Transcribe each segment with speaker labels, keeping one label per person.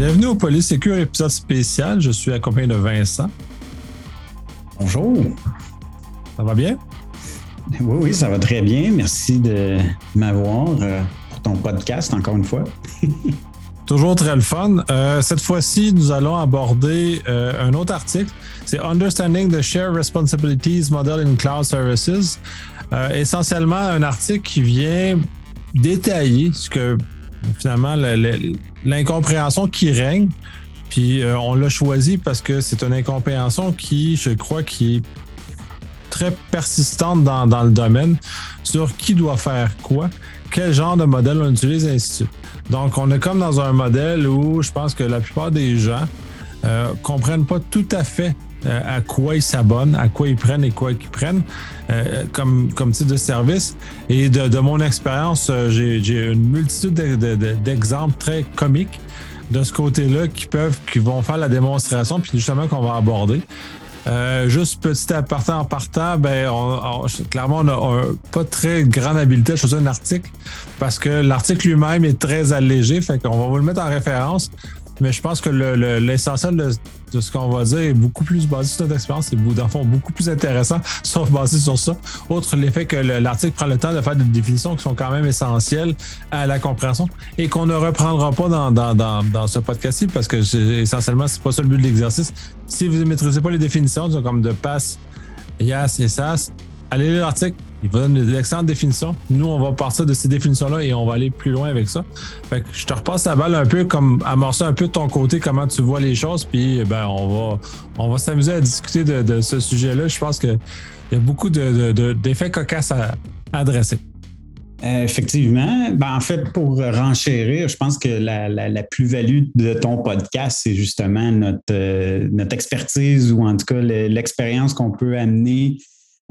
Speaker 1: Bienvenue au Polysécure épisode spécial. Je suis accompagné de Vincent.
Speaker 2: Bonjour.
Speaker 1: Ça va bien?
Speaker 2: Oui, oui, ça va très bien. Merci de m'avoir euh, pour ton podcast, encore une fois.
Speaker 1: Toujours très le fun. Euh, cette fois-ci, nous allons aborder euh, un autre article. C'est Understanding the Shared Responsibilities Model in Cloud Services. essentiellement, un article qui vient détailler ce que finalement l'incompréhension qui règne. Puis on l'a choisi parce que c'est une incompréhension qui, je crois, qui est très persistante dans, dans, le domaine sur qui doit faire quoi, quel genre de modèle on utilise, et ainsi de suite. Donc, on est comme dans un modèle où je pense que la plupart des gens euh, comprennent pas tout à fait euh, à quoi ils s'abonnent, à quoi ils prennent et quoi ils prennent euh, comme, comme type de service. Et de, de mon expérience, euh, j'ai une multitude d'exemples très comiques de ce côté-là qui peuvent, qui vont faire la démonstration, puis justement qu'on va aborder. Euh, juste petit aparté en partant, ben, on, clairement, on n'a pas très grande habileté à choisir un article parce que l'article lui-même est très allégé. Fait qu'on va vous le mettre en référence. Mais je pense que l'essentiel de, ce qu'on va dire est beaucoup plus basé sur notre expérience et dans fond beaucoup plus intéressant, sauf basé sur ça. Outre l'effet que l'article prend le temps de faire des définitions qui sont quand même essentielles à la compréhension et qu'on ne reprendra pas dans ce podcast-ci parce que essentiellement, c'est pas ça le but de l'exercice. Si vous ne maîtrisez pas les définitions, comme de pass, YAS et SAS, allez lire l'article, il vous donne d'excellentes définitions. Nous, on va partir de ces définitions-là et on va aller plus loin avec ça. Fait que je te repasse la balle un peu comme amorcer un peu de ton côté comment tu vois les choses, puis ben on va on va s'amuser à discuter de, ce sujet-là. Je pense qu'il y a beaucoup d'effets de, cocasses à, adresser.
Speaker 2: Euh, effectivement. Ben, en fait, pour renchérir, je pense que la, plus-value de ton podcast, c'est justement notre, euh, notre expertise ou en tout cas l'expérience qu'on peut amener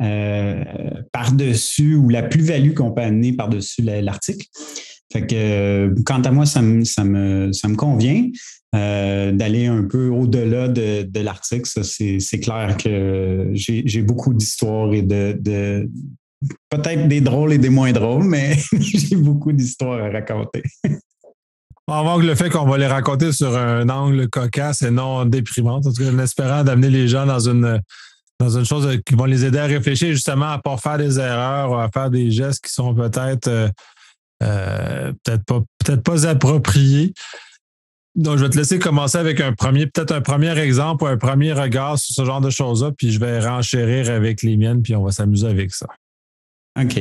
Speaker 2: euh, par-dessus ou la plus-value qu'on peut amener par-dessus l'article. Fait que, euh, quant à moi, ça me, ça me, ça me convient euh, d'aller un peu au-delà de, de l'article. c'est clair que j'ai beaucoup d'histoires et de, de peut-être des drôles et des moins drôles, mais j'ai beaucoup d'histoires à raconter.
Speaker 1: On va le fait qu'on va les raconter sur un angle cocasse et non déprimant. En tout cas, en espérant d'amener les gens dans une dans une chose qui va les aider à réfléchir justement à ne pas faire des erreurs ou à faire des gestes qui sont peut-être euh, euh, peut-être pas peut-être pas appropriés. Donc, je vais te laisser commencer avec un premier, peut-être un premier exemple ou un premier regard sur ce genre de choses-là, puis je vais renchérir avec les miennes, puis on va s'amuser avec ça.
Speaker 2: OK.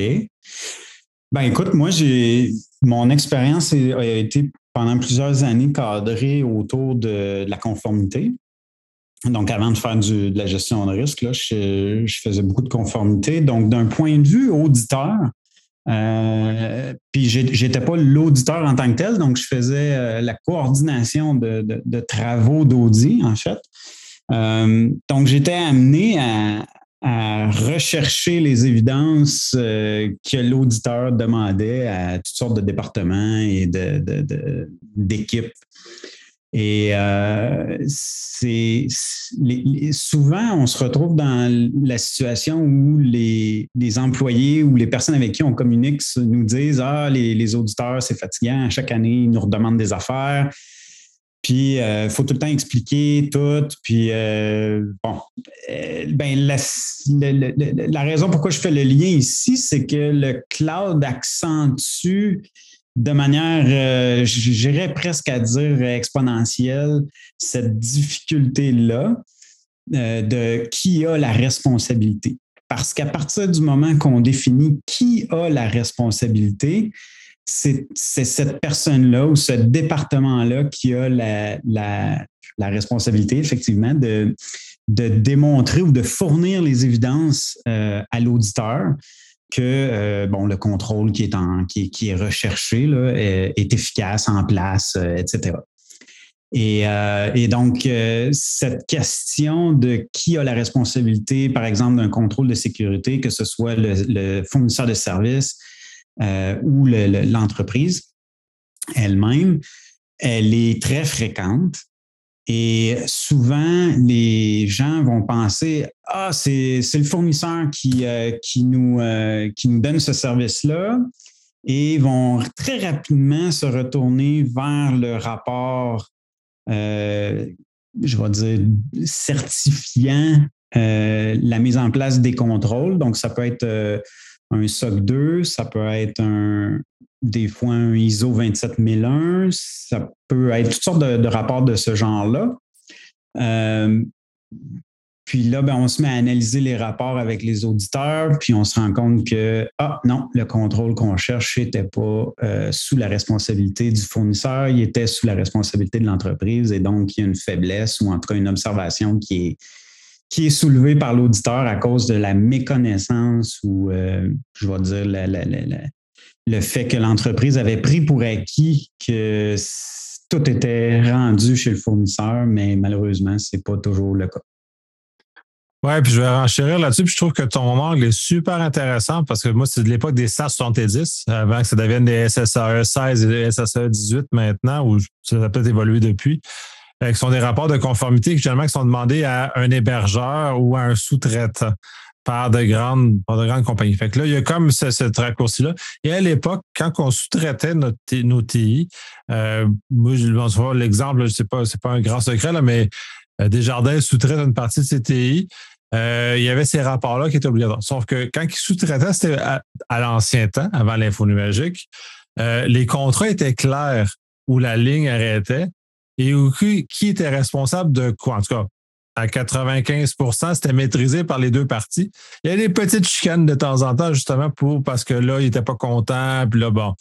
Speaker 2: Ben écoute, moi, j'ai mon expérience a été pendant plusieurs années cadrée autour de la conformité. Donc, avant de faire de la gestion de risque, je, faisais beaucoup de conformité. Donc, d'un point de vue auditeur, euh, puis j'étais pas l'auditeur en tant que tel, donc je faisais euh, la coordination de, travaux d'audit, en fait. Euh, donc, j'étais amené à, rechercher les évidences que l'auditeur demandait à toutes sortes de départements et d'équipes. Et euh, c'est souvent, on se retrouve dans la situation où les, employés ou les personnes avec qui on communique nous disent Ah, les, auditeurs, c'est fatigant, chaque année, ils nous redemandent des affaires. Puis, il euh, faut tout le temps expliquer tout. Puis, euh, bon, ben, la, la, raison pourquoi je fais le lien ici, c'est que le cloud accentue de manière, euh, j'irais presque à dire exponentielle, cette difficulté-là euh, de qui a la responsabilité. Parce qu'à partir du moment qu'on définit qui a la responsabilité, c'est cette personne-là ou ce département-là qui a la, responsabilité, effectivement, de, de démontrer ou de fournir les évidences euh, à l'auditeur que euh, bon, le contrôle qui est, en, qui, qui est recherché là, est, efficace, en place, euh, etc. Et, euh, et, donc, cette question de qui a la responsabilité, par exemple, d'un contrôle de sécurité, que ce soit le, fournisseur de services ou l'entreprise elle-même, elle est très fréquente. Et souvent, les gens vont penser Ah, c'est le fournisseur qui, euh, qui, nous, euh, qui nous donne ce service-là et vont très rapidement se retourner vers le rapport je vais dire, certifiant la mise en place des contrôles. Donc, ça peut être un SOC 2, ça peut être un, des fois un ISO 27001, ça peut être toutes sortes de, rapports de ce genre-là. Euh, puis là, ben, on se met à analyser les rapports avec les auditeurs, puis on se rend compte que, ah non, le contrôle qu'on cherche n'était pas euh, sous la responsabilité du fournisseur, il était sous la responsabilité de l'entreprise, et donc il y a une faiblesse ou en tout cas une observation qui est, qui est soulevée par l'auditeur à cause de la méconnaissance ou, euh, je vais dire, le fait que l'entreprise avait pris pour acquis que tout était rendu chez le fournisseur, mais malheureusement, ce n'est pas toujours le cas.
Speaker 1: Oui, puis je vais renchérir là-dessus. Puis je trouve que ton angle est super intéressant parce que moi, c'est de l'époque des SAS 70, avant que ça devienne des SSAE 16 et des SSAE 18 maintenant, ou ça a peut-être évolué depuis, qui sont des rapports de conformité qui généralement sont demandés à un hébergeur ou à un sous-traitant par de grandes, par de grandes compagnies. Fait que là, il y a comme ce, ce raccourci-là. Et à l'époque, quand on sous-traitait nos TI, euh, moi, je vais l'exemple, je sais pas, c'est pas un grand secret, là, mais euh, Desjardins sous-traite une partie de ces TI. Euh, il y avait ces rapports-là qui étaient obligatoires. Sauf que quand ils sous-traitaient, c'était à, l'ancien temps, avant l'info numérique, euh, les contrats étaient clairs où la ligne arrêtait et qui était responsable de quoi? En tout cas, à 95% c'était maîtrisé par les deux parties. Il y a des petites chicanes de temps en temps, justement, pour parce que là, il n'était pas content, puis là, bon.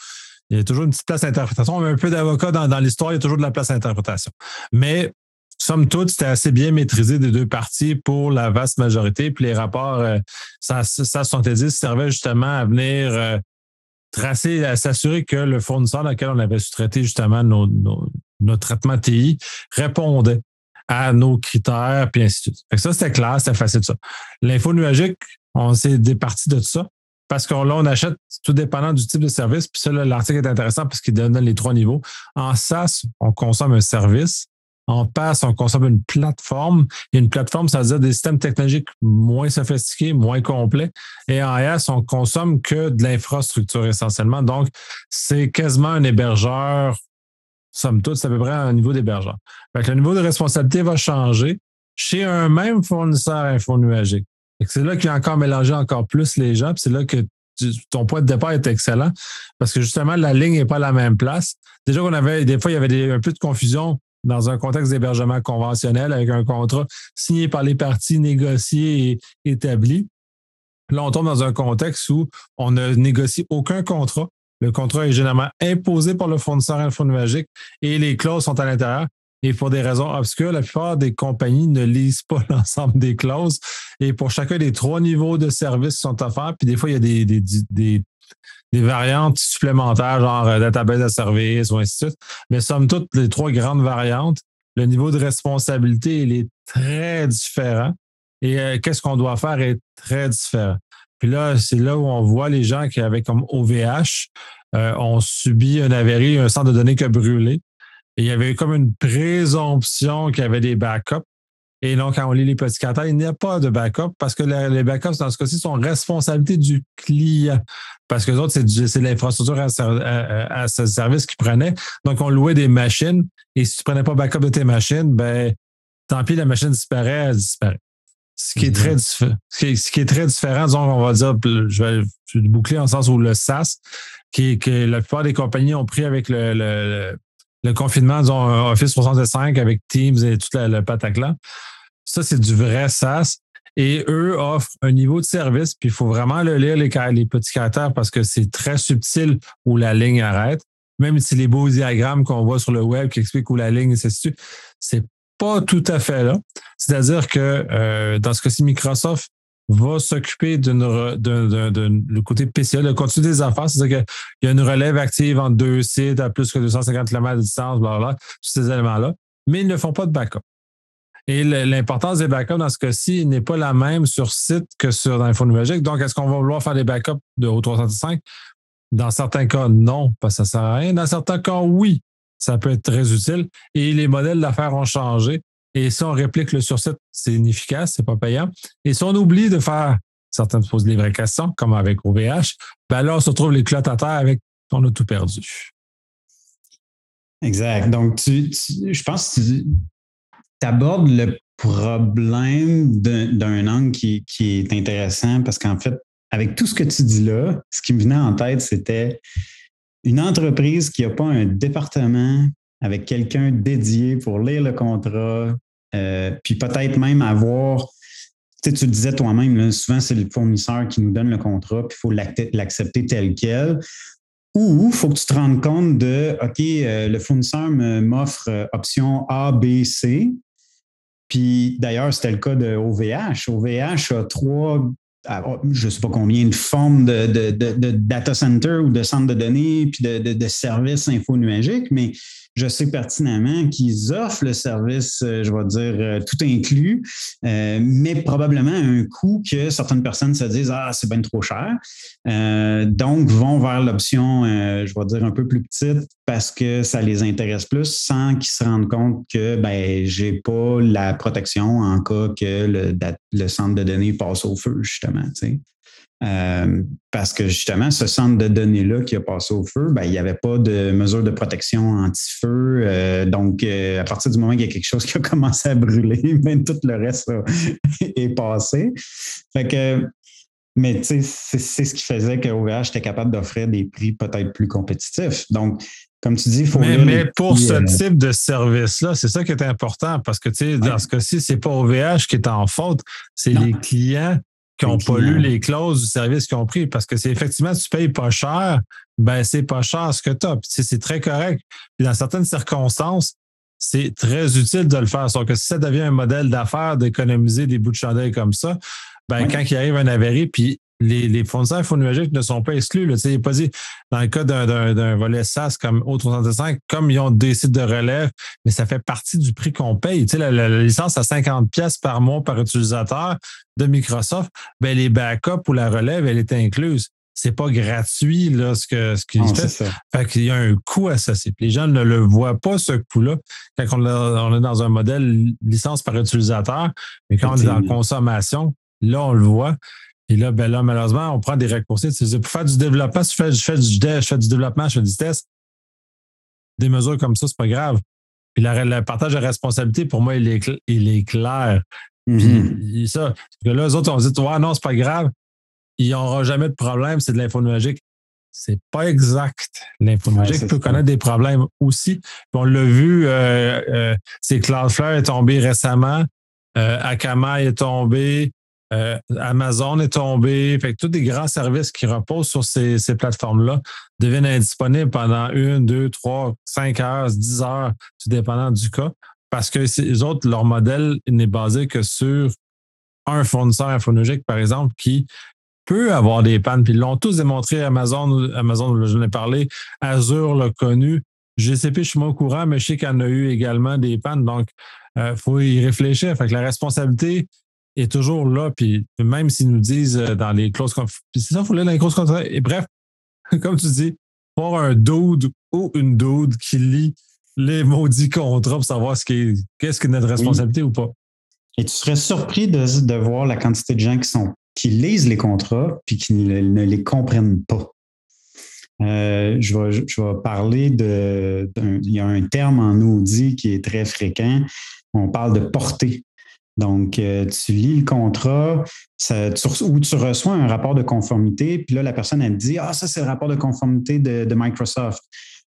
Speaker 1: Il y a toujours une petite place d'interprétation. On met un peu d'avocat dans, l'histoire, il y a toujours de la place d'interprétation. Mais somme toute, c'était assez bien maîtrisé des deux parties pour la vaste majorité. Puis les rapports, euh, ça, ça 70 servait justement à venir euh, tracer, s'assurer que le fournisseur dans lequel on avait sous-traité justement nos, nos, traitements TI répondait à nos critères, puis ainsi de suite. ça, c'était clair, c'était facile ça. L'info nuagique, on s'est départi de tout ça. Parce que là, on achète tout dépendant du type de service. Puis ça, l'article est intéressant parce qu'il donne les trois niveaux. En SaaS, on consomme un service. En PaaS, on consomme une plateforme. Une plateforme, ça veut dire des systèmes technologiques moins sophistiqués, moins complets. Et en IaaS, on consomme que de l'infrastructure essentiellement. Donc, c'est quasiment un hébergeur somme toute, c'est à peu près un niveau d'hébergeur. le niveau de responsabilité va changer chez un même fournisseur infonuagique. C'est là qu'il a encore mélangé encore plus les gens, c'est là que ton point de départ est excellent parce que justement, la ligne n'est pas la même place. Déjà qu'on avait, des fois, il y avait un peu de confusion dans un contexte d'hébergement conventionnel avec un contrat signé par les parties, négocié et établi. Là, on tombe dans un contexte où on ne négocie aucun contrat. Le contrat est généralement imposé par le fournisseur infonuagique et les clauses sont à l'intérieur. Et pour des raisons obscures, la plupart des compagnies ne lisent pas l'ensemble des clauses. Et pour chacun des trois niveaux de services qui sont offerts, puis des fois, il y a des, des, des, des variantes supplémentaires, genre euh, database de service ou ainsi de suite. Mais somme toute, les trois grandes variantes, le niveau de responsabilité, il est très différent. Et euh, qu'est-ce qu'on doit faire est très différent. Puis là, c'est là où on voit les gens qui avaient comme OVH euh, ont subi un avarie, un centre de données qui a brûlé. Il y avait comme une présomption qu'il y avait des backups. Et donc, quand on lit les petits caractères, il n'y a pas de backup parce que les backups, dans ce cas-ci, sont responsabilité du client. Parce que les autres, c'est l'infrastructure à, ce service qu'ils prenaient. Donc, on louait des machines. Et si tu prenais pas backup de tes machines, ben, tant pis, la machine disparaît, elle disparaît. Ce qui est très mhm. différent. Ce qui est très différent, disons, on va dire, je vais, boucler en sens où le SaaS, qui que la plupart des compagnies ont pris avec le, le, le confinement, disons, Office 365 avec Teams et toute la, le pataclan. Ça, c'est du vrai SaaS. Et eux offrent un niveau de service, puis il faut vraiment le lire, les, les petits caractères, parce que c'est très subtil où la ligne arrête. Même si les beaux diagrammes qu'on voit sur le web qui expliquent où la ligne se situe, c'est pas tout à fait là. C'est-à-dire que euh, dans ce cas-ci, Microsoft va s'occuper d'une le côté PCA, le contenu des affaires, c'est-à-dire qu'il y a une relève active entre deux sites à plus que 250 km de distance, bla, tous ces éléments-là, mais ils ne font pas de backup. Et l'importance des backups dans ce cas-ci n'est pas la même sur site que sur l'infonuagique. Donc, est-ce qu'on va vouloir faire des backups de O365? Dans certains cas, non, parce que ça ne sert à rien. Dans certains cas, oui, ça peut être très utile. Et les modèles d'affaires ont changé. Et si on réplique le sur c'est inefficace, c'est pas payant. Et si on oublie de faire, certaines se posent des vraies questions, comme avec OVH, ben là, on se retrouve les clottes à terre avec on a tout perdu.
Speaker 2: Exact. Donc, je pense que tu abordes le problème d'un angle qui, qui, est intéressant parce qu'en fait, avec tout ce que tu dis là, ce qui me venait en tête, c'était une entreprise qui n'a pas un département avec quelqu'un dédié pour lire le contrat, euh, puis peut-être même avoir, tu, le disais toi-même, souvent c'est le fournisseur qui nous donne le contrat, puis il faut l'accepter tel quel. Ou il faut que tu te rendes compte de, OK, euh, le fournisseur m'offre euh, option A, B, C. Puis d'ailleurs, c'était le cas de OVH. OVH a trois je ne sais pas combien de formes de, data center ou de centres de données puis de, de, services infonuagiques, mais je sais pertinemment qu'ils offrent le service, euh, je vais dire, euh, tout inclus, euh, mais probablement à un coût que certaines personnes se disent Ah, c'est bien trop cher. donc, vont vers l'option, je vais dire, un peu plus petite parce que ça les intéresse plus sans qu'ils se rendent compte que ben, je n'ai pas la protection en cas que le, le, centre de données passe au feu, justement. Euh, parce que justement, ce centre de données-là qui a passé au feu, ben, il n'y avait pas de mesure de protection anti-feu. Euh, donc, euh, à partir du moment qu'il y a quelque chose qui a commencé à brûler, ben, tout le reste est passé. Fait que, mais c'est ce qui faisait que OVH était capable d'offrir des prix peut-être plus compétitifs. Donc, comme tu dis, il faut.
Speaker 1: Mais, mais pour ce type de service-là, c'est ça qui est important parce que, tu sais, dans ce cas-ci, c'est pas OVH qui est en faute, c'est les clients qui n'ont pas lu les clauses du service qu'ils ont pris. Parce que c'est effectivement, si tu payes pas cher, ben c'est pas cher ce que tu as. c'est très correct. Puis dans certaines circonstances, c'est très utile de le faire. Sauf que si ça devient un modèle d'affaires d'économiser des bouts de chandelle comme ça, ben quand il arrive un avarie, puis les, les fournisseurs infonuagiques ne sont pas exclus. Là. Il n'est pas dit, dans le cas d'un volet SaaS comme O365, comme ils ont des sites de relève, mais ça fait partie du prix qu'on paye. Sais, la, licence à 50 pièces par mois par utilisateur de Microsoft, ben, les backups ou la relève, elle est incluse. C'est pas gratuit là, ce que ce qu'ils fait. Fait qu'il y a un coût associé. Les gens ne le voient pas, ce coût-là, quand on, on est dans un modèle licence par utilisateur, mais quand on est dans la consommation, là, on le voit. Et là, ben là, malheureusement, on prend des raccourcis. Pour faire du développement, si je fais, je fais du je fais du développement, je fais du test, des mesures comme ça, c'est pas grave. Puis le partage de responsabilité, pour moi, il est, il est clair. Mm-hmm. Puis ça, parce que là, les autres, on dit, ouais, non, c'est pas grave. Il n'y aura jamais de problème, c'est de l'infonuagique. C'est pas exact. L'infonuagique peut connaître des problèmes aussi. on l'a vu, euh, euh, c'est Cloudflare est tombé récemment, euh, Akamai est tombé, euh, Amazon est tombé. Fait que tous les grands services qui reposent sur ces, plateformes-là deviennent indisponibles pendant une, deux, trois, cinq heures, dix heures, tout dépendant du cas. Parce que les autres, leur modèle n'est basé que sur un fournisseur infonologique, par exemple, qui peut avoir des pannes. Puis ils l'ont tous démontré. Amazon, Amazon, je l'ai parlé. Azure l'a connu. GCP, je suis moins au courant, mais je sais qu'il y en a eu également des pannes. Donc, il euh, faut y réfléchir. Fait que la responsabilité est toujours là. Puis même s'ils nous disent euh, dans les clauses puis c'est ça, il faut lire dans les clauses contrats. Et bref, comme tu dis, pour un dude ou une dude qui lit les maudits contrats pour savoir ce qui qu'est-ce que notre responsabilité ou pas.
Speaker 2: Et tu serais surpris de, de, voir la quantité de gens qui sont qui lisent les contrats puis qui ne, les comprennent pas. Euh, je, vais, je, vais, parler de. Il y a un terme en Audi qui est très fréquent. On parle de portée. Donc, euh, tu lis le contrat ou tu reçois un rapport de conformité, puis là, la personne, elle dit Ah, ça, c'est le rapport de conformité de Microsoft.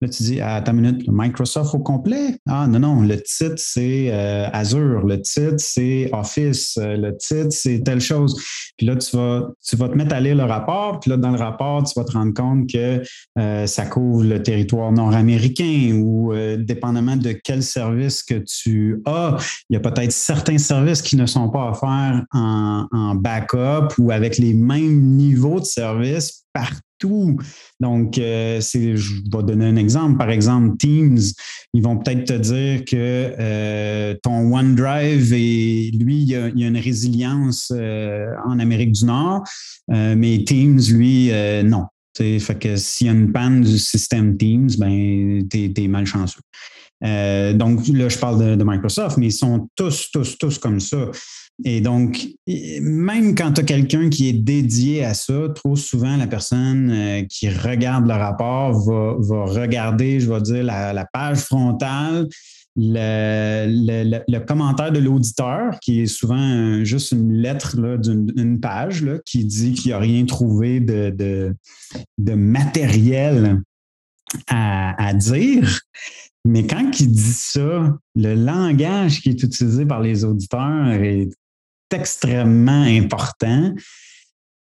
Speaker 2: Là, tu dis, à ta minute, Microsoft au complet? Ah, non, non, le titre, c'est euh, Azure, le titre, c'est Office, euh, le titre, c'est telle chose. Puis là, tu vas, tu vas te mettre à lire le rapport, puis là, dans le rapport, tu vas te rendre compte que euh, ça couvre le territoire nord-américain ou dépendamment de quel service que tu as, il y a peut-être certains services qui ne sont pas offerts en, en backup ou avec les mêmes niveaux de service partout donc, euh, je vais donner un exemple. Par exemple, Teams, ils vont peut-être te dire que euh, ton OneDrive, et lui, il y, a, une résilience euh, en Amérique du Nord, mais Teams, lui, non. fait que s'il y a une panne du système Teams, ben, tu es, malchanceux. Donc là, je parle de, Microsoft, mais ils sont tous, tous, tous comme ça. Et donc, même quand tu as quelqu'un qui est dédié à ça, trop souvent, la personne euh, qui regarde le rapport va, regarder, je vais dire, la, page frontale, le, commentaire de l'auditeur, qui est souvent juste une lettre d'une page qui dit qu'il n'y a rien trouvé de, de, matériel à, dire. Mais quand il dit ça, le langage qui est utilisé par les auditeurs est extrêmement important.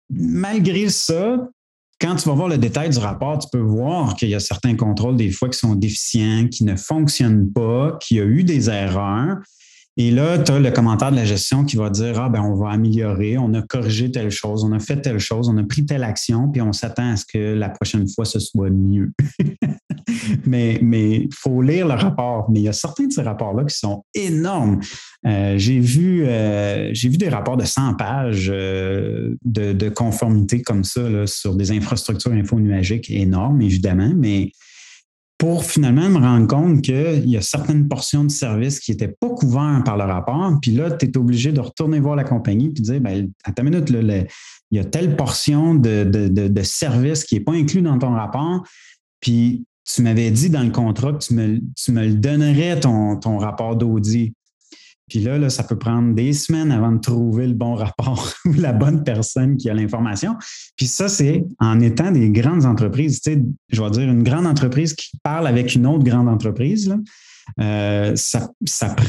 Speaker 2: Malgré ça, quand tu vas voir le détail du rapport, tu peux voir qu'il y a certains contrôles des fois qui sont déficients, qui ne fonctionnent pas, qu'il y a eu des erreurs. Et là, tu as le commentaire de la gestion qui va dire Ah, ben, on va améliorer, on a corrigé telle chose, on a fait telle chose, on a pris telle action, puis on s'attend à ce que la prochaine fois, ce soit mieux. mais il faut lire le rapport. Mais il y a certains de ces rapports-là qui sont énormes. Euh, j'ai vu, euh, vu des rapports de 100 pages euh, de, conformité comme ça sur des infrastructures infonuagiques énormes, évidemment, mais pour finalement me rendre compte qu'il y a certaines portions de services qui n'étaient pas couvertes par le rapport. Puis là, tu es obligé de retourner voir la compagnie de dire, ben, à ta minute, il y a telle portion de, service qui n'est pas inclus dans ton rapport. Puis tu m'avais dit dans le contrat que tu me, tu me le donnerais, ton, ton rapport d'audit. Puis là, ça peut prendre des semaines avant de trouver le bon rapport ou la bonne personne qui a l'information. Puis ça, c'est en étant des grandes entreprises. Tu sais, je vais dire une grande entreprise qui parle avec une autre grande entreprise. Euh, ça,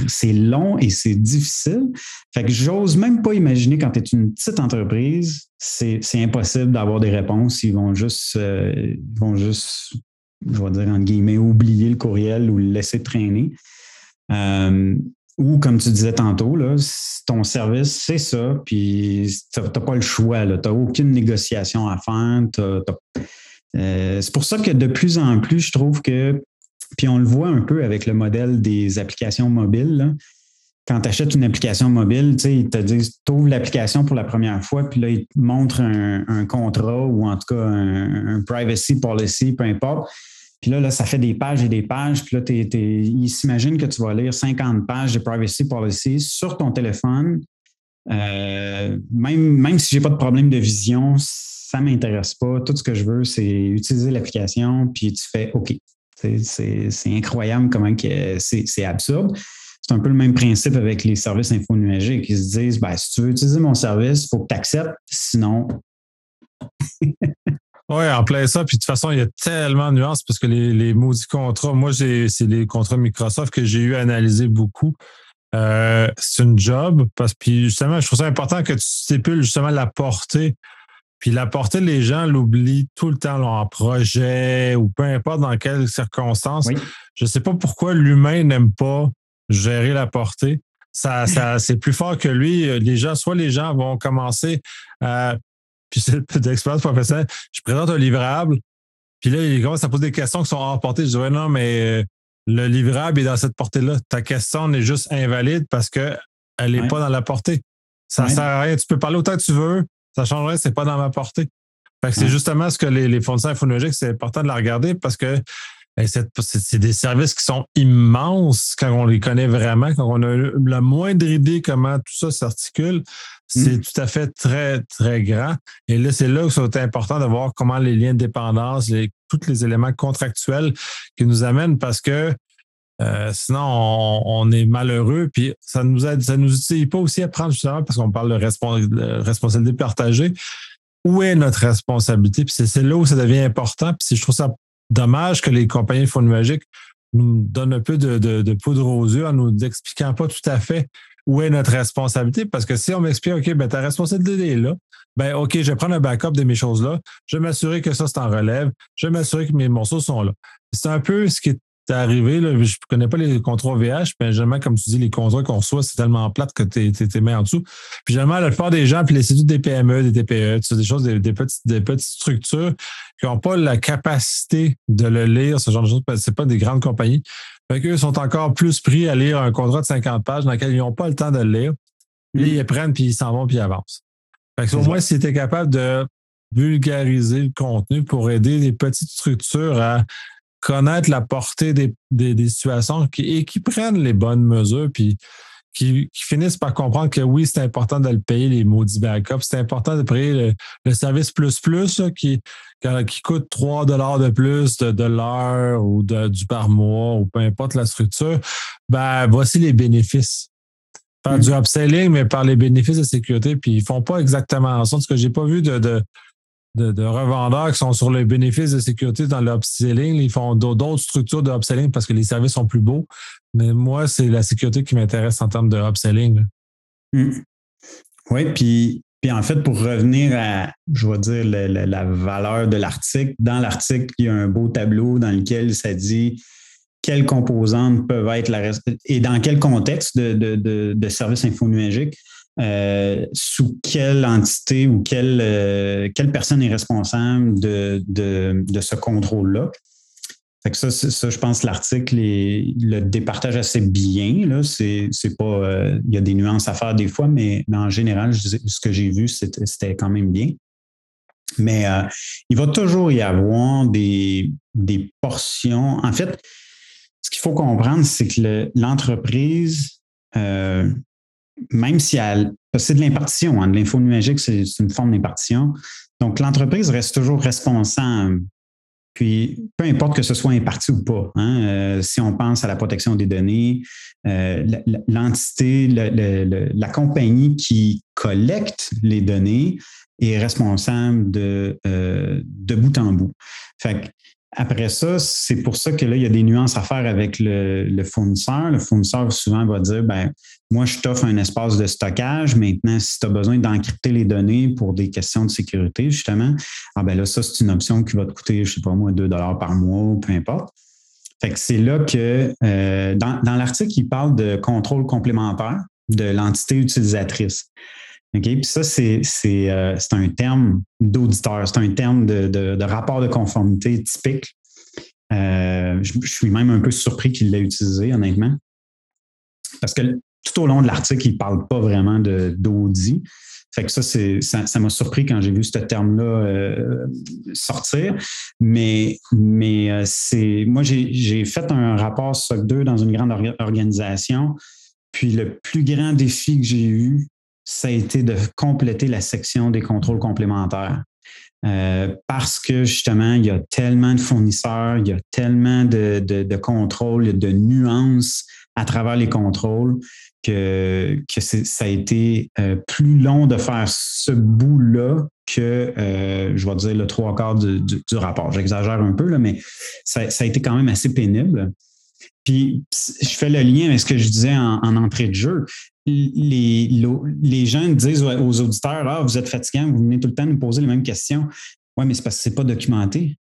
Speaker 2: c'est long et c'est difficile. Fait que j'ose même pas imaginer quand tu es une petite entreprise, c'est, impossible d'avoir des réponses. Ils vont juste, euh, ils vont juste, je vais dire entre guillemets, oublier le courriel ou le laisser traîner. Euh, ou, comme tu disais tantôt, là, ton service, c'est ça, puis tu n'as pas le choix, tu n'as aucune négociation à faire. Euh, c'est pour ça que de plus en plus, je trouve que, puis on le voit un peu avec le modèle des applications mobiles, quand tu achètes une application mobile, ils te disent, tu ouvres l'application pour la première fois, puis là, ils te montrent un, contrat ou en tout cas un privacy policy, peu importe. Puis là, là, ça fait des pages et des pages. Puis là, il s'imagine que tu vas lire 50 pages de privacy policy sur ton téléphone. Euh, même, même si je n'ai pas de problème de vision, ça m'intéresse pas. Tout ce que je veux, c'est utiliser l'application, puis tu fais OK. C'est incroyable comment c'est absurde. C'est un peu le même principe avec les services infonuagiques. Ils se disent ben, si tu veux utiliser mon service, il faut que tu acceptes, sinon.
Speaker 1: Oui, en plein ça. Puis de toute façon, il y a tellement de nuances parce que les, les maudits contrats, moi, c'est les contrats Microsoft que j'ai eu à analyser beaucoup. Euh, c'est une job parce que justement, je trouve ça important que tu stipules justement la portée. Puis la portée, les gens l'oublient tout le temps en projet ou peu importe dans quelles circonstances. Je ne sais pas pourquoi l'humain n'aime pas gérer la portée. Ça, ça, c'est plus fort que lui. Les gens, soit les gens vont commencer à puis c'est d'expérience professionnelle. Je présente un livrable, puis là, il commence à poser des questions qui sont hors portée. Je dis, ouais, non, mais euh, le livrable est dans cette portée-là. Ta question n'est juste invalide parce qu'elle n'est pas dans la portée. Ça ne sert à rien. Tu peux parler autant que tu veux. Ça ne changerait, c'est pas dans ma portée. Fait que c'est justement ce que les, les fournisseurs infonologiques, c'est important de la regarder parce que c'est des services qui sont immenses quand on les connaît vraiment, quand on a la moindre idée comment tout ça s'articule. C'est mm. tout à fait très, très grand. Et là, c'est là où c'est important de voir comment les liens de dépendance, les, tous les éléments contractuels qui nous amènent parce que euh, sinon, on, est malheureux. Puis ça nous aide, ça nous utilise pas aussi à prendre justement parce qu'on parle de, responsabilité partagée. Où est notre responsabilité? Puis c'est là où ça devient important. Puis je trouve ça dommage que les compagnies de magiques nous donnent un peu de, poudre aux yeux en nous expliquant pas tout à fait où est notre responsabilité. Parce que si on m'explique, OK, ben, ta responsabilité est là, ben, OK, je vais prendre un backup de mes choses-là, je vais m'assurer que ça, c'est en relève, je vais m'assurer que mes morceaux sont là. C'est un peu ce qui est c'est arrivé, là, je ne connais pas les contrats VH, mais généralement, comme tu dis, les contrats qu'on reçoit, c'est tellement plate que tu es, mis en dessous. Puis généralement, la plupart des gens, puis c'est tout des PME, des TPE, des choses, des, petites, des petites structures qui n'ont pas la capacité de le lire, ce genre de choses, parce que ce pas des grandes compagnies. Fait qu'eux sont encore plus pris à lire un contrat de 50 pages dans lequel ils n'ont pas le temps de le lire. Puis ils prennent, puis ils s'en vont, puis ils avancent. Fait que au moins, si tu es capable de vulgariser le contenu pour aider les petites structures à connaître la portée des, des, situations et qui prennent les bonnes mesures, puis qui, finissent par comprendre que oui, c'est important de le payer, les maudits backups. C'est important de payer le, service plus plus qui, qui coûte 3 dollars de plus de, l'heure ou de, du par mois ou peu importe la structure. Ben, voici les bénéfices. Faire du mm. upselling, mais par les bénéfices de sécurité, puis ils font pas exactement ça. Parce que j'ai pas vu de, de, de, revendeurs qui sont sur les bénéfices de sécurité dans le upselling. Ils font d'autres structures de upselling parce que les services sont plus beaux. Mais moi, c'est la sécurité qui m'intéresse en termes de upselling.
Speaker 2: Mm. Oui, puis, puis en fait, pour revenir à, je vais dire, la, valeur de l'article, dans l'article, il y a un beau tableau dans lequel ça dit quelles composantes peuvent être la et dans quel contexte de, de, de, services infonuagiques, euh, sous quelle entité ou quelle, euh, quelle personne est responsable de, de ce contrôle-là? Ça, ça, je pense l'article le départage assez bien. Là. Pas, euh, il y a des nuances à faire des fois, mais, en général, ce que j'ai vu, c'était, quand même bien. Mais il va toujours y avoir des, des portions. En fait, ce qu'il faut comprendre, c'est que l'entreprise, même si elle. C'est de l'impartition, hein, de l'info numérique, c'est une forme d'impartition. Donc, l'entreprise reste toujours responsable. Puis, peu importe que ce soit imparti ou pas, hein, euh, si on pense à la protection des données, euh, l'entité, la compagnie qui collecte les données est responsable de, de bout en bout. Fait après ça, c'est pour ça que là, il y a des nuances à faire avec le, fournisseur. Le fournisseur souvent va dire ben, moi, je t'offre un espace de stockage. Maintenant, si tu as besoin d'encrypter les données pour des questions de sécurité, justement, ah ben là, ça, c'est une option qui va te coûter, je ne sais pas moi, 2 par mois peu importe. Fait que c'est là que euh, dans, l'article, il parle de contrôle complémentaire de l'entité utilisatrice. OK? Puis ça, c'est, euh, un terme d'auditeur, c'est un terme de, rapport de conformité typique. Euh, je, suis même un peu surpris qu'il l'ait utilisé, honnêtement. Parce que tout au long de l'article, il ne parle pas vraiment d'audit. Fait que ça, c'est, ça, m'a surpris quand j'ai vu ce terme-là euh, sortir. Mais, mais c'est. Moi, j'ai, fait un rapport SOC 2 dans une grande organisation. Puis le plus grand défi que j'ai eu, ça a été de compléter la section des contrôles complémentaires. Euh, parce que justement, il y a tellement de fournisseurs, il y a tellement de, de, contrôles, de nuances à travers les contrôles que, que ça a été euh, plus long de faire ce bout-là que, euh, je vais dire, le trois quarts du, rapport. J'exagère un peu, là, mais ça, ça, a été quand même assez pénible. Puis, je fais le lien avec ce que je disais en, entrée de jeu. Les, gens disent aux auditeurs Ah, vous êtes fatigants, vous venez tout le temps nous poser les mêmes questions. Oui, mais c'est parce que ce n'est pas documenté.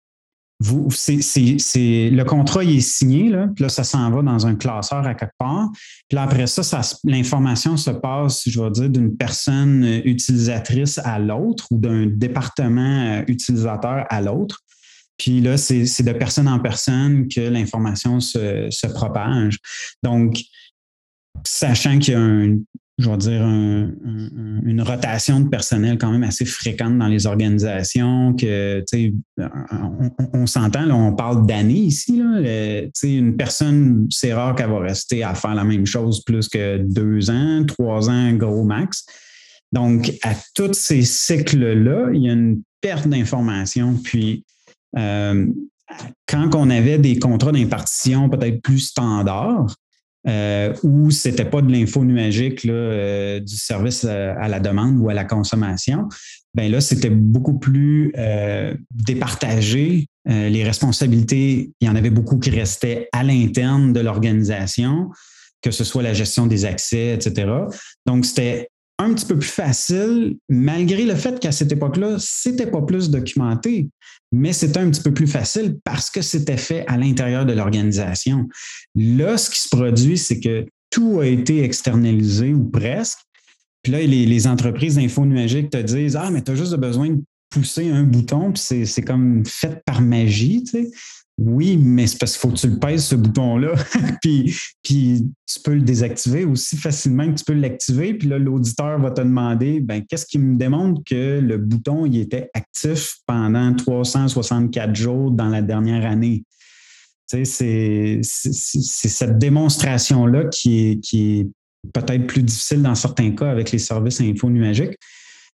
Speaker 2: Vous, le contrat il est signé, là, puis là, ça s'en va dans un classeur à quelque part. Puis là, après ça, ça l'information se passe, je vais dire, d'une personne utilisatrice à l'autre ou d'un département utilisateur à l'autre. Puis là, c'est de personne en personne que l'information se, propage. Donc, sachant qu'il y a un, je vais dire, une rotation de personnel quand même assez fréquente dans les organisations, que, on, on s'entend, on parle d'années ici. Là, une personne, c'est rare qu'elle va rester à faire la même chose plus que deux ans, trois ans, gros max. Donc, à tous ces cycles-là, il y a une perte d'information. Puis, euh, quand on avait des contrats d'impartition peut-être plus standards, euh, où ce n'était pas de l'info nuagique euh, du service à la demande ou à la consommation, ben là, c'était beaucoup plus départagé. les responsabilités, il y en avait beaucoup qui restaient à l'interne de l'organisation, que ce soit la gestion des accès, etc. Donc, c'était un petit peu plus facile, malgré le fait qu'à cette époque-là, c'était pas plus documenté, mais c'était un petit peu plus facile parce que c'était fait à l'intérieur de l'organisation. Là, ce qui se produit, c'est que tout a été externalisé ou presque. Puis là, les, entreprises d'info nuagiques te disent Ah, mais tu as juste besoin de pousser un bouton, puis c'est comme fait par magie. Tu sais. Oui, mais c'est parce qu'il faut que tu le pèses, ce bouton-là, puis, puis tu peux le désactiver aussi facilement que tu peux l'activer. Puis là, l'auditeur va te demander ben, qu'est-ce qui me démontre que le bouton il était actif pendant 364 jours dans la dernière année? C'est cette démonstration-là qui est, qui est peut-être plus difficile dans certains cas avec les services infonuagiques.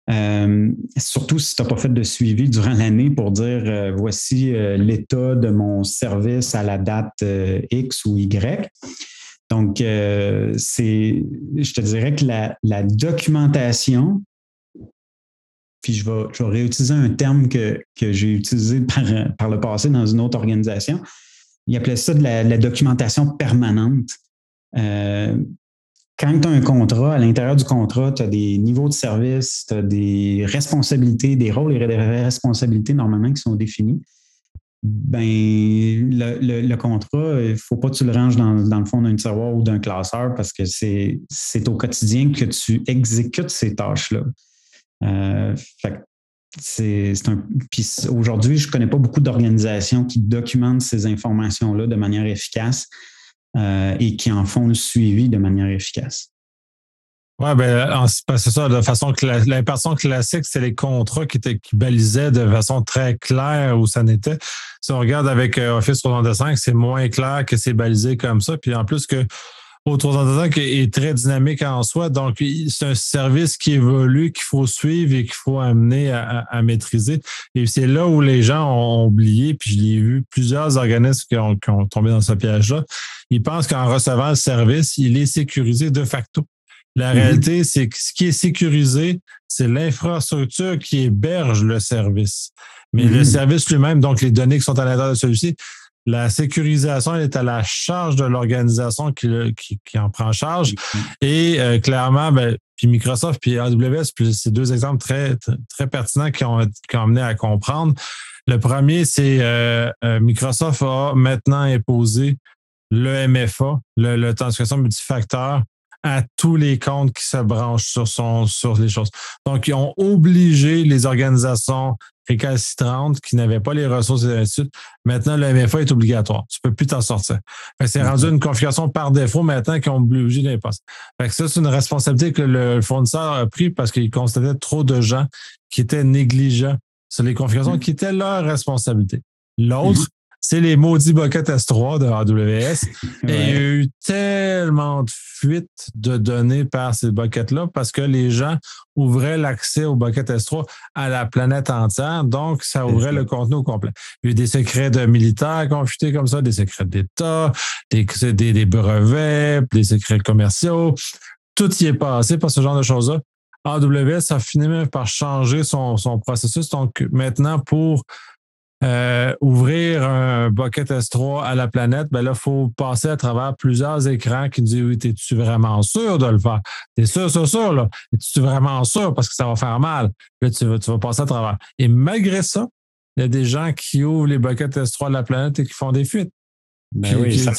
Speaker 2: Euh, surtout si tu n'as pas fait de suivi durant l'année pour dire euh, voici euh, l'état de mon service à la date X ou Y. Donc, c'est, je te dirais que la, documentation, puis je vais, réutiliser un terme que, j'ai utilisé par, le passé dans une autre organisation. Il appelait ça de la, documentation permanente quand tu as un contrat, à l'intérieur du contrat, tu as des niveaux de service, tu as des responsabilités, des rôles et des responsabilités normalement qui sont définis. Ben, le, contrat, il ne faut pas que tu le ranges dans, le fond d'un tiroir ou d'un classeur parce que c'est au quotidien que tu exécutes ces tâches-là. Euh, un. Puis aujourd'hui, je ne connais pas beaucoup d'organisations qui documentent ces informations-là de manière efficace. Euh, et qui en font le suivi de manière efficace.
Speaker 1: Oui, ben, c'est ça, de façon l'impression classique, c'est les contrats qui, étaient, qui balisaient de façon très claire où ça n'était. Si on regarde avec euh, Office 365, c'est moins clair que c'est balisé comme ça. Puis en plus que au 365 est très dynamique en soi. Donc, c'est un service qui évolue, qu'il faut suivre et qu'il faut amener à, maîtriser. Et c'est là où les gens ont oublié, puis je l'ai vu plusieurs organismes qui ont, qui ont tombé dans ce piège-là. Ils pensent qu'en recevant le service, il est sécurisé de facto. La mhm. réalité, c'est que ce qui est sécurisé, c'est l'infrastructure qui héberge le service. Mais le mhm. service lui-même, donc les données qui sont à l'intérieur de celui-ci, la sécurisation est à la charge de l'organisation qui, qui, en prend charge. Et euh, clairement, ben, puis Microsoft puis AWS, c'est deux exemples très, très pertinents qui ont, qui ont amené à comprendre. Le premier, c'est euh, euh, Microsoft a maintenant imposé le MFA, le, l'authentification multifacteur, à tous les comptes qui se branchent sur, son, sur les choses. Donc, ils ont obligé les organisations récalcitrantes qui n'avaient pas les ressources et ainsi Maintenant, le MFA est obligatoire. Tu ne peux plus t'en sortir. C'est rendu une configuration par défaut maintenant qu'ils ont obligé de passer. ça, c'est une responsabilité que le fournisseur a pris parce qu'il constatait trop de gens qui étaient négligents sur les configurations qui étaient leur responsabilité. L'autre, c'est les maudits Bucket S3 de AWS. Et il y a eu tellement de fuites de données par ces buckets-là parce que les gens ouvraient l'accès au Bucket S3 à la planète entière. Donc, ça ouvrait le contenu au complet. Il y a eu des secrets de militaires confutés comme ça, des secrets d'État, des, des, brevets, des secrets commerciaux. Tout y est passé par ce genre de choses-là. AWS a fini même par changer son, son processus. Donc, maintenant, pour euh, ouvrir un Bucket S3 à la planète, ben là, il faut passer à travers plusieurs écrans qui nous disent Oui, es-tu vraiment sûr de le faire? T'es sûr, sûr, sûr, là. Es-tu vraiment sûr? Parce que ça va faire mal? Là, tu vas, tu vas passer à travers. Et malgré ça, il y a des gens qui ouvrent les Bucket S3 de la planète et qui font des fuites.
Speaker 2: Ben oui, ça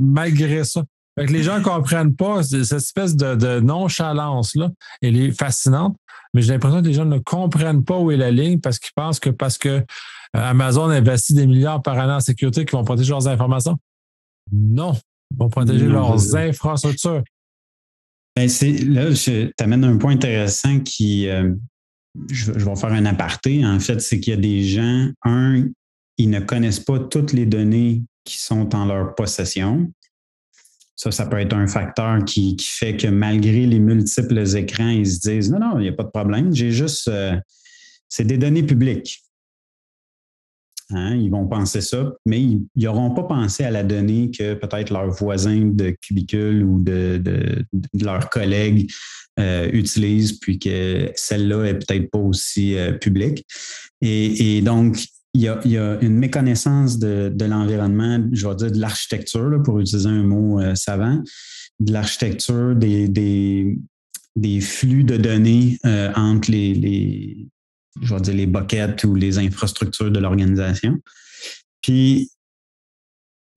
Speaker 1: malgré ça. Fait que les gens ne comprennent pas cette espèce de, de nonchalance-là. Elle est fascinante, mais j'ai l'impression que les gens ne comprennent pas où est la ligne parce qu'ils pensent que parce que Amazon investit des milliards par année en sécurité qui vont protéger leurs informations? Non, ils vont protéger leurs infrastructures.
Speaker 2: Ben là, je t'amène un point intéressant qui, euh, je, vais faire un aparté. En fait, c'est qu'il y a des gens, un, ils ne connaissent pas toutes les données qui sont en leur possession. Ça, ça peut être un facteur qui, fait que malgré les multiples écrans, ils se disent non, non, il n'y a pas de problème. J'ai juste. Euh, c'est des données publiques. Hein, ils vont penser ça, mais ils n'auront pas pensé à la donnée que peut-être leurs voisins de cubicule ou de, leurs collègues euh, utilisent, puis que celle-là est peut-être pas aussi euh, publique. Et, donc, il y, a, une méconnaissance de, l'environnement, je vais dire de l'architecture, pour utiliser un mot euh, savant, de l'architecture des, flux de données entre les, je vais dire, les buckets ou les infrastructures de l'organisation. Puis,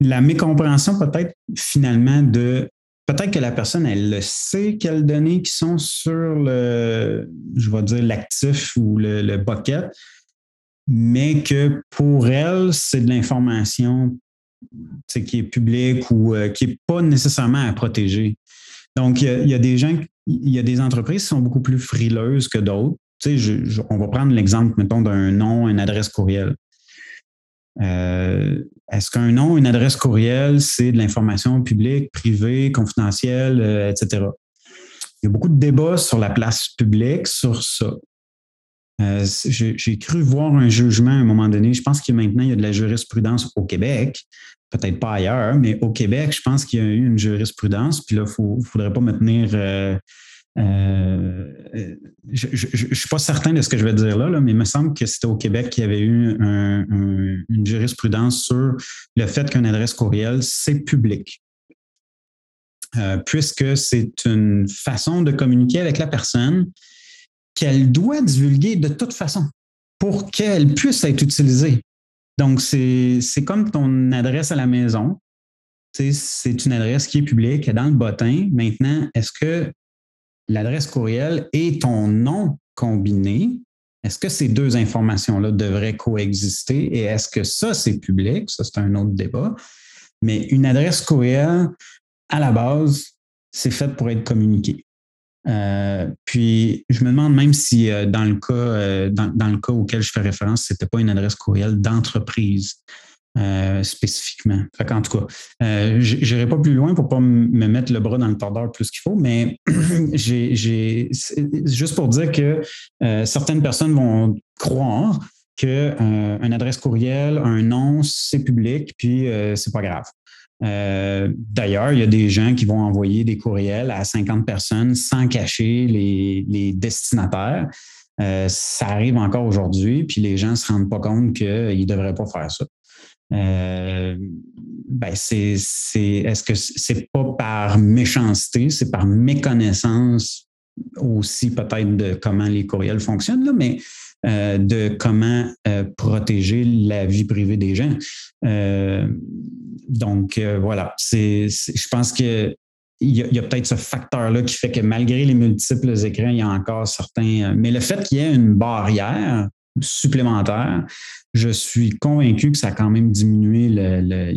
Speaker 2: la mécompréhension peut-être finalement de peut-être que la personne, elle le sait quelles données qui sont sur le, je vais dire, l'actif ou le, bucket, mais que pour elle, c'est de l'information qui est publique ou euh, qui n'est pas nécessairement à protéger. Donc, il y, a des gens, il y a des entreprises qui sont beaucoup plus frileuses que d'autres tu sais, on va prendre l'exemple, mettons, d'un nom, une adresse courriel. Est-ce qu'un nom, une adresse courriel, c'est de l'information publique, privée, confidentielle, etc. Il y a beaucoup de débats sur la place publique sur ça. Euh, j'ai cru voir un jugement à un moment donné. Je pense que maintenant, il y a de la jurisprudence au Québec, peut-être pas ailleurs, mais au Québec, je pense qu'il y a eu une jurisprudence. Puis là, il ne faudrait pas me tenir. Euh, euh, je ne suis pas certain de ce que je vais dire là, mais il me semble que c'était au Québec qu'il y avait eu une jurisprudence sur le fait qu'une adresse courriel, c'est public. puisque c'est une façon de communiquer avec la personne qu'elle doit divulguer de toute façon pour qu'elle puisse être utilisée. Donc, c'est comme ton adresse à la maison. C'est une adresse qui est publique, dans le bottin. Maintenant, est-ce que l'adresse courriel et ton nom combiné, est-ce que ces deux informations-là devraient coexister? Et est-ce que ça, c'est public? Ça, c'est un autre débat. Mais une adresse courriel, à la base, c'est fait pour être communiqué. Euh, puis, je me demande même si euh, dans, le cas, euh, dans, le cas auquel je fais référence, ce n'était pas une adresse courriel d'entreprise spécifiquement. en tout cas, je n'irai pas plus loin pour ne pas me mettre le bras dans le tordeur plus qu'il faut, mais juste pour dire que certaines personnes vont croire qu'une adresse courriel, un nom, c'est public, puis c'est pas grave. Euh, d'ailleurs, il y a des gens qui vont envoyer des courriels à 50 personnes sans cacher les, destinataires. Euh, ça arrive encore aujourd'hui, puis les gens ne se rendent pas compte qu'ils ne devraient pas faire ça. Euh, ben c'est, est-ce que c'est pas par méchanceté, c'est par méconnaissance aussi peut-être de comment les courriels fonctionnent, là, mais de comment protéger la vie privée des gens? Donc, euh, voilà, c'est, je pense que il y a, peut-être ce facteur-là qui fait que malgré les multiples écrans, il y a encore certains. Euh, mais le fait qu'il y ait une barrière supplémentaire, je suis convaincu que ça a quand même diminué le.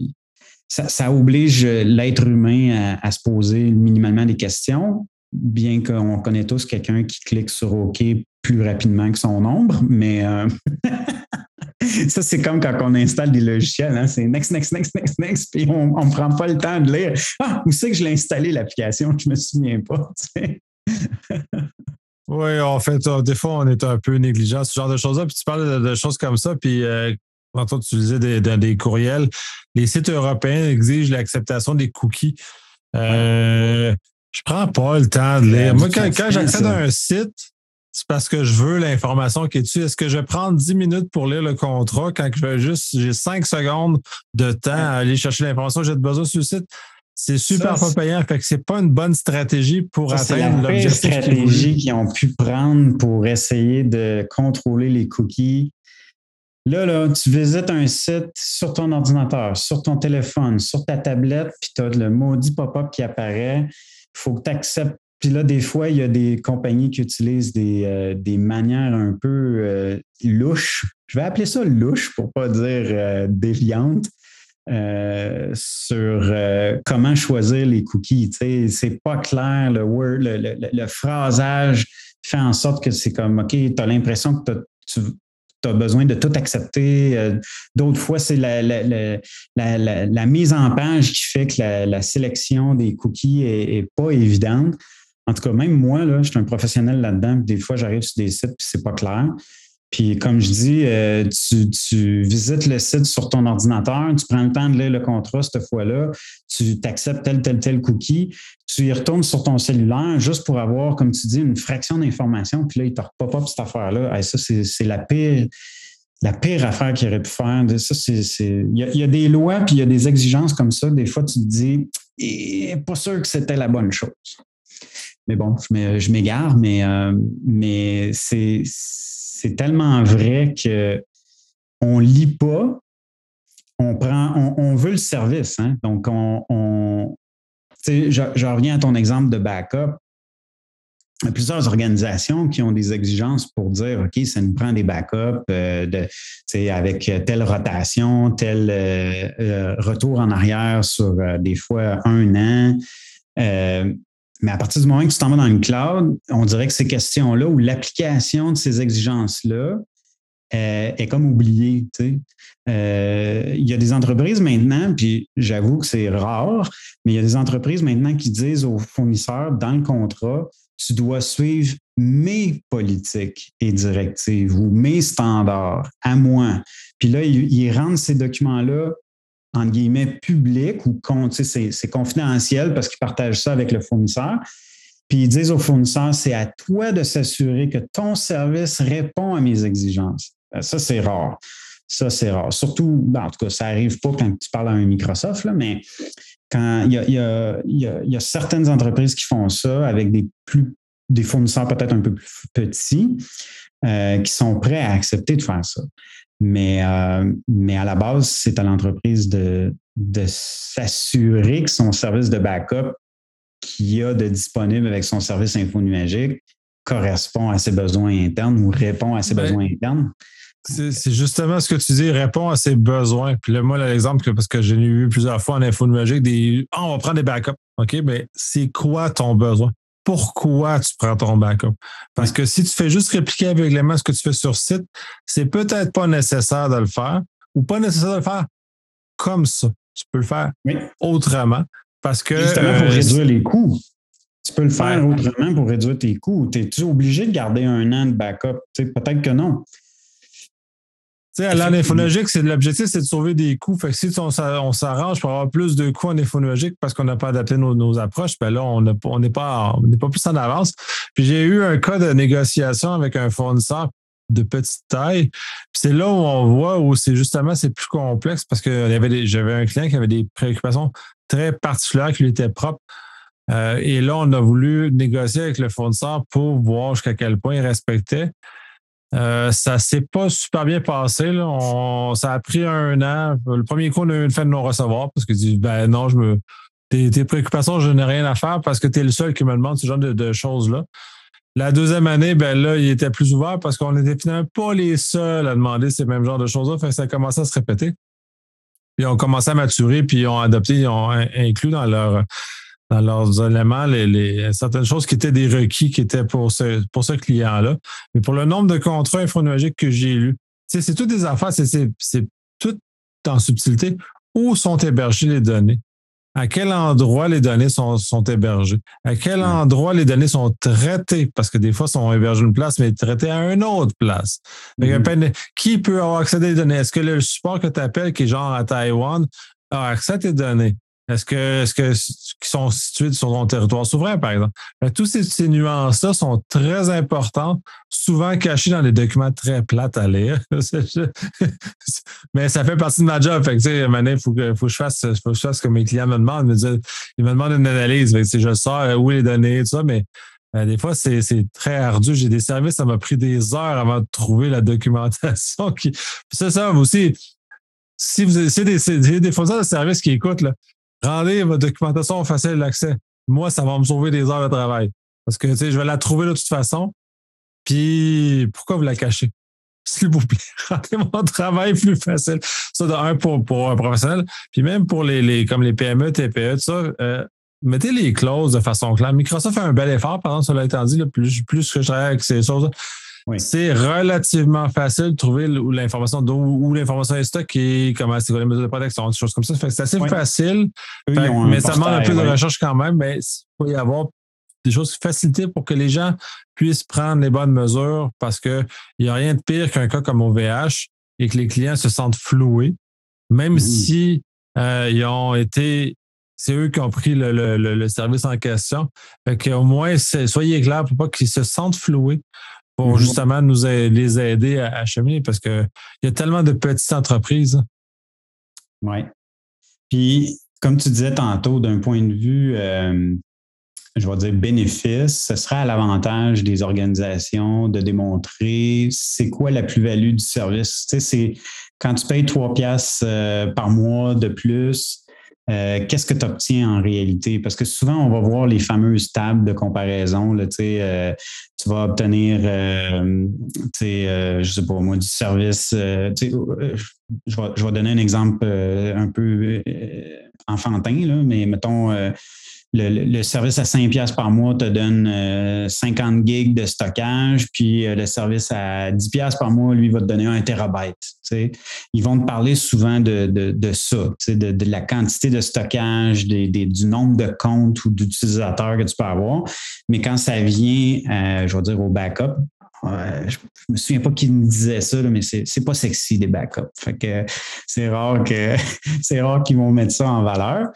Speaker 2: ça, oblige l'être humain à, se poser minimalement des questions, bien qu'on connaît tous quelqu'un qui clique sur OK plus rapidement que son ombre, mais euh, Ça, c'est comme quand on installe des logiciels. Hein? C'est next, next, next, next, next, puis on ne prend pas le temps de lire. Ah, où c'est que je l'ai installé, l'application? Je ne me souviens pas.
Speaker 1: oui, en fait, euh, des fois, on est un peu négligent, ce genre de choses-là. Puis tu parles de, choses comme ça, puis euh, quand tu disais des, des, courriels, les sites européens exigent l'acceptation des cookies. Euh, je prends pas le temps de lire. Moi, quand, quand j'accède à un site, c'est parce que je veux l'information qui est dessus. Est-ce que je vais prendre 10 minutes pour lire le contrat quand je vais juste, j'ai 5 secondes de temps à aller chercher l'information que j'ai besoin sur le site? C'est super pas payant. Fait que c'est pas une bonne stratégie pour atteindre l'objectif.
Speaker 2: C'est la stratégie qu'ils ont pu prendre pour essayer de contrôler les cookies. Là, là, tu visites un site sur ton ordinateur, sur ton téléphone, sur ta tablette, puis tu as le maudit pop-up qui apparaît. Il faut que tu acceptes puis là, des fois, il y a des compagnies qui utilisent des, euh, manières un peu euh, louches. Je vais appeler ça louche pour ne pas dire euh, déviante. Sur comment choisir les cookies. C'est pas clair, le, word, le, phrasage fait en sorte que c'est comme, OK, tu as l'impression que tu as besoin de tout accepter. D'autres fois, c'est la, la, mise en page qui fait que la, sélection des cookies n'est pas évidente. En tout cas, même moi, là, je suis un professionnel là-dedans. Des fois, j'arrive sur des sites et c'est pas clair. Puis, comme je dis, euh, tu, visites le site sur ton ordinateur, tu prends le temps de lire le contrat cette fois-là, tu t'acceptes tel, tel, tel cookie, tu y retournes sur ton cellulaire juste pour avoir, comme tu dis, une fraction d'information, puis là, il te pop-up cette affaire-là. ça, c'est la pire, la pire affaire qu'il aurait pu faire. Ça, Il, y a, des lois, puis il y a des exigences comme ça. Des fois, tu te dis, eh, pas sûr que c'était la bonne chose. Mais bon, je m'égare, mais, euh, mais c'est tellement vrai que on lit pas, on prend, on, veut le service. Hein. Donc, on, je, reviens à ton exemple de backup. Il y a plusieurs organisations qui ont des exigences pour dire, OK, ça nous prend des backups euh, avec telle rotation, tel euh, retour en arrière sur des fois un an. Mais à partir du moment que tu t'en vas dans une cloud, on dirait que ces questions-là ou l'application de ces exigences-là est comme oubliée. Sais. il y a des entreprises maintenant, puis j'avoue que c'est rare, mais il y a des entreprises maintenant qui disent aux fournisseurs dans le contrat, tu dois suivre mes politiques et directives ou mes standards à moi. Puis là, ils, rendent ces documents-là en guillemets publics ou c'est confidentiel parce qu'ils partagent ça avec le fournisseur. Puis ils disent au fournisseur, c'est à toi de s'assurer que ton service répond à mes exigences. Euh, ça, c'est rare. Ça, c'est rare. Surtout, ben, en tout cas, ça n'arrive pas quand tu parles à un Microsoft, là, mais quand il y a, certaines entreprises qui font ça avec des plus des fournisseurs peut-être un peu plus petits euh, qui sont prêts à accepter de faire ça. Mais, euh, mais à la base, c'est à l'entreprise de, de s'assurer que son service de backup qu'il y a de disponible avec son service infonuagique correspond à ses besoins internes ou répond à ses ben, besoins internes.
Speaker 1: C'est justement ce que tu dis, répond à ses besoins. Puis là, moi, l'exemple, parce que j'ai vu plusieurs fois en info numérique, des ah, on va prendre des backups. OK, mais c'est quoi ton besoin? Pourquoi tu prends ton backup? Parce que si tu fais juste répliquer aveuglément ce que tu fais sur site, c'est peut-être pas nécessaire de le faire ou pas nécessaire de le faire comme ça. Tu peux le faire autrement. Parce que.
Speaker 2: Justement pour euh, réduire les coûts. Tu peux le faire autrement pour réduire tes coûts. Es-tu obligé de garder un an de backup? Peut-être que non.
Speaker 1: À c'est l'objectif, c'est de sauver des coûts. Fait que si on, s'arrange pour avoir plus de coûts en infonologique parce qu'on n'a pas adapté nos, approches, ben là, on n'est pas, pas plus en avance. Puis j'ai eu un cas de négociation avec un fournisseur de petite taille. C'est là où on voit où c'est justement c'est plus complexe parce que j'avais un client qui avait des préoccupations très particulière qui lui était propre. Euh, et là, on a voulu négocier avec le fournisseur pour voir jusqu'à quel point il respectait. Euh, ça s'est pas super bien passé. Là. ça a pris un an. Le premier coup, on a eu une fin de non-recevoir parce qu'il dit Ben non, je me. Tes, préoccupations, je n'ai rien à faire parce que tu es le seul qui me demande ce genre de, choses-là. La deuxième année, ben là, il était plus ouvert parce qu'on n'était finalement pas les seuls à demander ces mêmes genres de choses-là. ça a commencé à se répéter. Puis ont commencé à maturer, puis ils ont adopté, ils ont inclus dans leur dans leurs éléments les, certaines choses qui étaient des requis qui étaient pour ce, pour ce client-là. Mais pour le nombre de contrats infonologiques que j'ai lus, c'est toutes des affaires, c'est tout en subtilité. Où sont hébergées les données? à quel endroit les données sont, sont hébergées, à quel endroit les données sont traitées, parce que des fois, sont hébergées une place, mais traitées à une autre place. Mm-hmm. Qui peut avoir accès à des données? Est-ce que le support que tu appelles, qui est genre à Taïwan, a accès à tes données? Est-ce que, est-ce que, qui sont situés sur ton territoire souverain, par exemple? Ben, tous ces, ces nuances-là sont très importantes, souvent cachées dans des documents très plates à lire. Mais ça fait partie de ma job. Fait que, tu sais, il faut que, faut que je fasse, faut que je fasse ce que mes clients me demandent. Ils me, demandent une analyse. Fait que, je sors où les données, tout ça, mais ben, des fois, c'est, très ardu. J'ai des services, ça m'a pris des heures avant de trouver la documentation. C'est ça aussi. Si vous c'est des, des, des fournisseurs de services qui écoutent, là, rendez votre documentation facile d'accès. Moi, ça va me sauver des heures de travail. Parce que, tu sais, je vais la trouver de toute façon. Puis, pourquoi vous la cachez? S'il vous plaît, rendez mon travail plus facile. Ça, de un, pour, pour un professionnel. Puis même pour les, les comme les PME, TPE, tout ça, euh, mettez les clauses de façon claire. Microsoft fait un bel effort, par exemple, cela étant dit, plus, plus que je travaille avec ces choses c'est relativement facile de trouver l'information où, l'information est stockée, comment c'est les mesures de protection, des choses comme ça. c'est assez facile. mais ça demande un peu de recherche quand même, mais il faut y avoir des choses facilitées pour que les gens puissent prendre les bonnes mesures parce qu'il n'y a rien de pire qu'un cas comme OVH et que les clients se sentent floués, même mmh. si euh, ils ont été c'est eux qui ont pris le, service en question. Fait au moins, soyez clairs pour pas qu'ils se sentent floués pour mhm. justement nous les aider à, à cheminer parce qu'il y a tellement de petites entreprises.
Speaker 2: Oui. Puis, comme tu disais tantôt, d'un point de vue, euh, je vais dire bénéfice, ce sera à l'avantage des organisations de démontrer c'est quoi la plus-value du service. Tu sais, c'est quand tu payes trois piastres euh, par mois de plus, euh, qu'est-ce que tu obtiens en réalité? Parce que souvent, on va voir les fameuses tables de comparaison. Euh, tu vas obtenir, euh, je ne sais pas moi, du service. je, vais, donner un exemple un peu enfantin, mais mettons, le, service à 5 pièces par mois te donne 50 gigs de stockage, puis le service à 10 pièces par mois, lui, va te donner un terabyte. Ils vont te parler souvent de, de, ça, de, de, la quantité de stockage, du nombre de comptes ou d'utilisateurs que tu peux avoir. Mais quand ça vient, je vais dire, au backup, je, me souviens pas qui me disait ça, mais c'est pas sexy des backups. C'est rare c'est rare qu'ils vont mettre ça en valeur.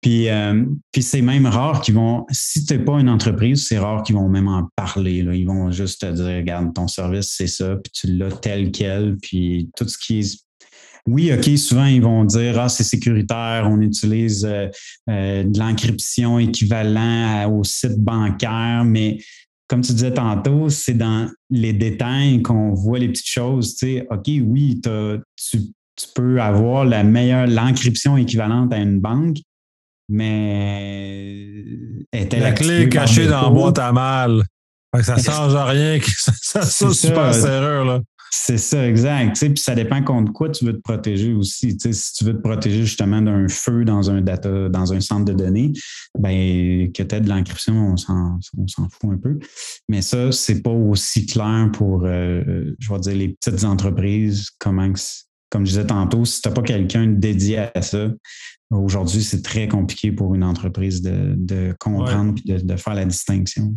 Speaker 2: Puis, euh, c'est même rare qu'ils vont, si tu n'es pas une entreprise, c'est rare qu'ils vont même en parler. Là. Ils vont juste te dire, regarde, ton service, c'est ça, puis tu l'as tel quel, puis tout ce qui est oui, OK, souvent ils vont dire Ah, c'est sécuritaire, on utilise euh, euh, de l'encryption équivalent au site bancaire, mais comme tu disais tantôt, c'est dans les détails qu'on voit les petites choses. Tu sais, OK, oui, tu, peux avoir la meilleure, l'encryption équivalente à une banque, mais
Speaker 1: la clé est cachée dans la boîte à mal. ça ne change rien que ça, soit super serrure. Là.
Speaker 2: C'est ça, exact. puis ça dépend contre quoi tu veux te protéger aussi. si tu veux te protéger justement d'un feu dans un data, dans un centre de données, ben, que tu aies de l'encryption, on s'en, fout un peu. Mais ça, c'est pas aussi clair pour, euh, je vais dire, les petites entreprises. Comment, comme je disais tantôt, si tu n'as pas quelqu'un dédié à ça, aujourd'hui, c'est très compliqué pour une entreprise de, comprendre et de faire la distinction.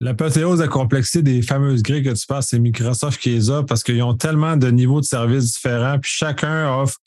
Speaker 1: L'apothéose de la complexité des fameuses grilles que tu passes, c'est Microsoft qui les a parce qu'ils ont tellement de niveaux de services différents, puis chacun offre.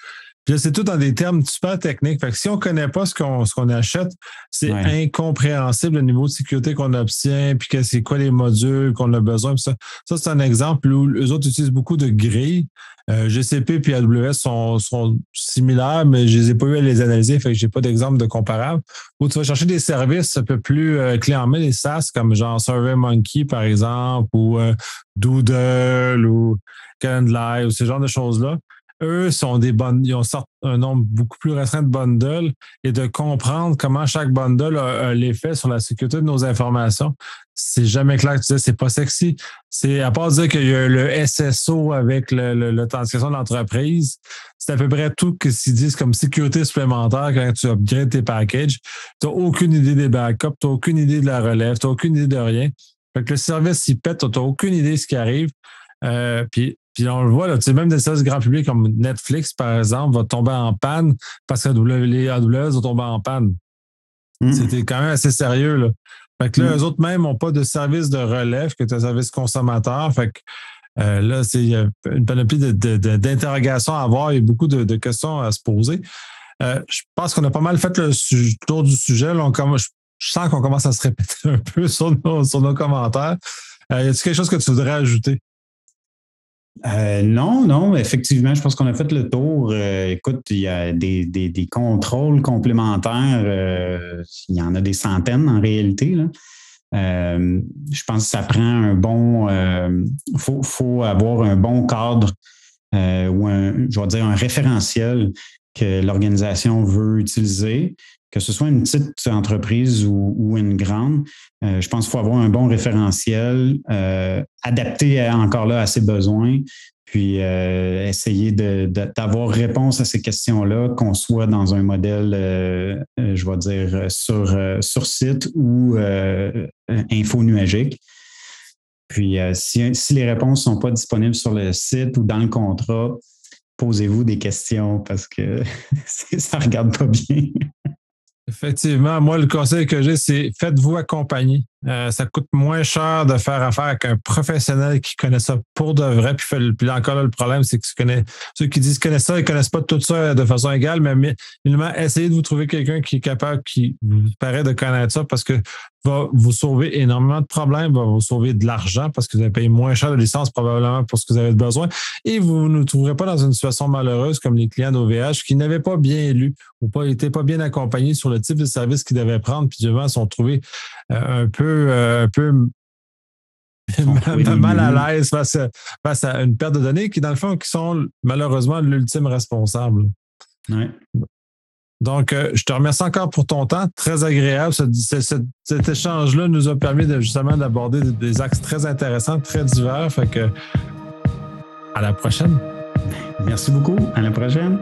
Speaker 1: Puis c'est tout dans des termes super techniques. Fait que si on ne connaît pas ce qu'on ce qu'on achète, c'est incompréhensible le niveau de sécurité qu'on obtient, puis que c'est quoi les modules qu'on a besoin. ça, ça c'est un exemple où les autres utilisent beaucoup de grilles. Euh, GCP et AWS sont, sont, similaires, mais je les ai pas eu à les analyser, fait que j'ai pas d'exemple de comparable. Ou tu vas chercher des services un peu plus euh, clés en main, des SaaS, comme genre SurveyMonkey, par exemple, ou euh, Doodle, ou Calendly, ou ce genre de choses-là eux sont des bonnes, ils ont sorti un nombre beaucoup plus restreint de bundles et de comprendre comment chaque bundle a, l'effet sur la sécurité de nos informations. C'est jamais clair que tu dis c'est pas sexy. C'est à part dire qu'il y a le SSO avec l'authentification de l'entreprise, c'est à peu près tout ce qu'ils disent comme sécurité supplémentaire quand tu upgrades tes packages. Tu n'as aucune idée des backups, tu n'as aucune idée de la relève, tu n'as aucune idée de rien. Fait que le service s'y pète, tu n'as aucune idée de ce qui arrive. Euh, puis puis on le voit, là, même des services grand public comme Netflix, par exemple, va tomber en panne parce que les AWS vont tomber en panne. Hmm. C'était quand même assez sérieux. Là. Fait que là, hmm. eux autres même n'ont pas de service de relève, que un service consommateur. Fait que euh, là, c'est une panoplie d'interrogations à avoir. A beaucoup de, questions à se poser. Euh, je pense qu'on a pas mal fait le tour du sujet. Là, je, sens qu'on commence à se répéter un peu sur nos, sur nos commentaires. Euh, y a-t-il quelque chose que tu voudrais ajouter?
Speaker 2: Euh, non, non, effectivement, je pense qu'on a fait le tour. Euh, écoute, il y a des, contrôles complémentaires. Euh, il y en a des centaines en réalité. je pense que ça prend un bon. Il faut, avoir un bon cadre ou un, je vais dire, un référentiel que l'organisation veut utiliser que ce soit une petite entreprise ou, une grande, euh, je pense qu'il faut avoir un bon référentiel, euh, adapté encore là à ses besoins, puis euh, essayer d'avoir réponse à ces questions-là, qu'on soit dans un modèle, je vais dire, sur, sur site ou info nuagique. Puis si, si, les réponses ne sont pas disponibles sur le site ou dans le contrat, posez-vous des questions parce que ça ne regarde pas bien.
Speaker 1: Effectivement, moi, le conseil que j'ai, c'est faites-vous accompagner. Euh, ça coûte moins cher de faire affaire avec un professionnel qui connaît ça pour de vrai. Puis, puis encore là, le problème, c'est que ceux qui disent connaissent ça, ils connaissent pas tout ça de façon égale, mais finalement, essayez de vous trouver quelqu'un qui est capable, qui vous paraît de connaître ça parce que va vous sauver énormément de problèmes, va vous sauver de l'argent parce que vous allez payer moins cher de licence probablement pour ce que vous avez besoin et vous ne trouverez pas dans une situation malheureuse comme les clients d'OVH qui n'avaient pas bien lu ou pas été pas bien accompagnés sur le type de service qu'ils devaient prendre puis se sont trouvés un peu euh, un peu mal à l'aise face à, face à une perte de données qui, dans le fond, qui sont malheureusement l'ultime responsable.
Speaker 2: Ouais.
Speaker 1: Donc, euh, je te remercie encore pour ton temps. Très agréable. cet échange-là nous a permis de, justement d'aborder des, axes très intéressants, très divers. Fait que, à la prochaine.
Speaker 2: Merci beaucoup. À la prochaine.